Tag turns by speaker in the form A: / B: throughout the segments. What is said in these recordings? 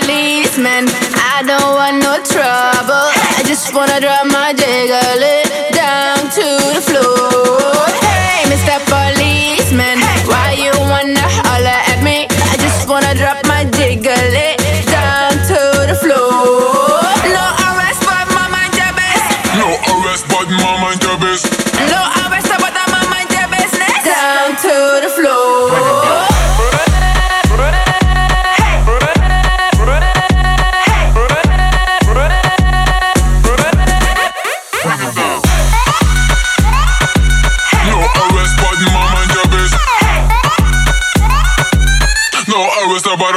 A: policeman. I don't want no trouble. I just wanna drop my jiggle down to the floor. Hey, Mr. Policeman, why you wanna holler at me? I just wanna drop my jiggle down to the floor. No arrest, but my mind your.
B: No arrest, but my mind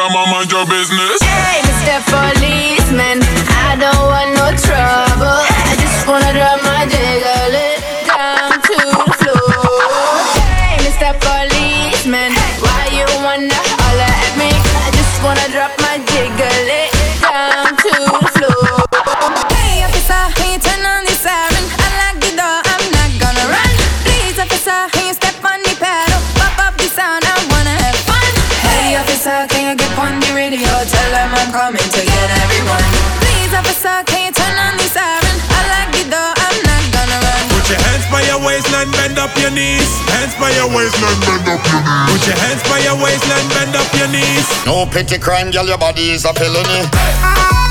A: my mind your business. Hey, Mr. Policeman, I don't want no trouble. I just wanna drop my
C: up
D: your knees. Hands by your waistline, bend up your knees. Put your hands by your waistline, bend up your knees.
E: No petty crime, girl, your body is a felony.
C: Hey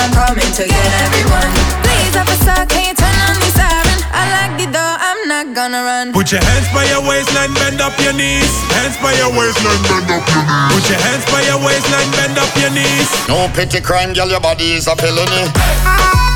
C: I'm coming to get everyone. Please officer, can you turn on the siren? I lock the door, I'm not gonna run.
D: Put your hands by your waistline, bend up your knees. Hands by your waistline, bend up your knees. Put your hands by your waistline, bend up your knees.
E: No petty crime, girl, your body is a felony. Ah!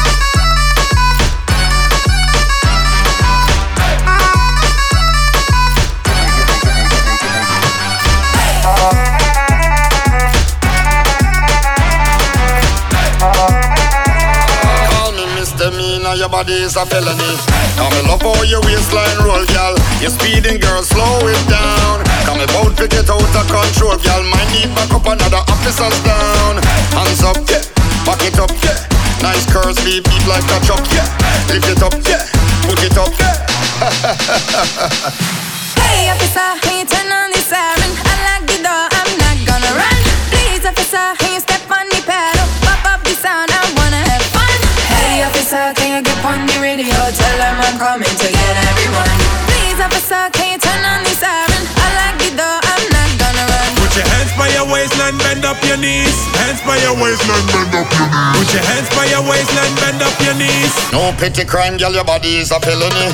E: Your body is a felony. Come me love how your waistline roll, girl. You're speeding, girl, slow it down. Come about to get out of control, girl. Might need back up another officers down. Hands up, yeah. Back it up, yeah. Nice curves, beat beat like a truck, yeah. Lift it up, yeah. Put it up, yeah.
C: Hey officer, I'm coming to get everyone. Please officer, can you turn on the siren? I lock the door, I'm not gonna run.
D: Put your hands by your waistline, bend up your knees. Hands by your waistline, bend up your knees. Put your hands by your waistline, bend up your knees.
E: No petty crime, girl, your body is a felony.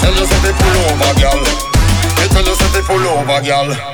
E: Tell you say pull over, girl. Me tell.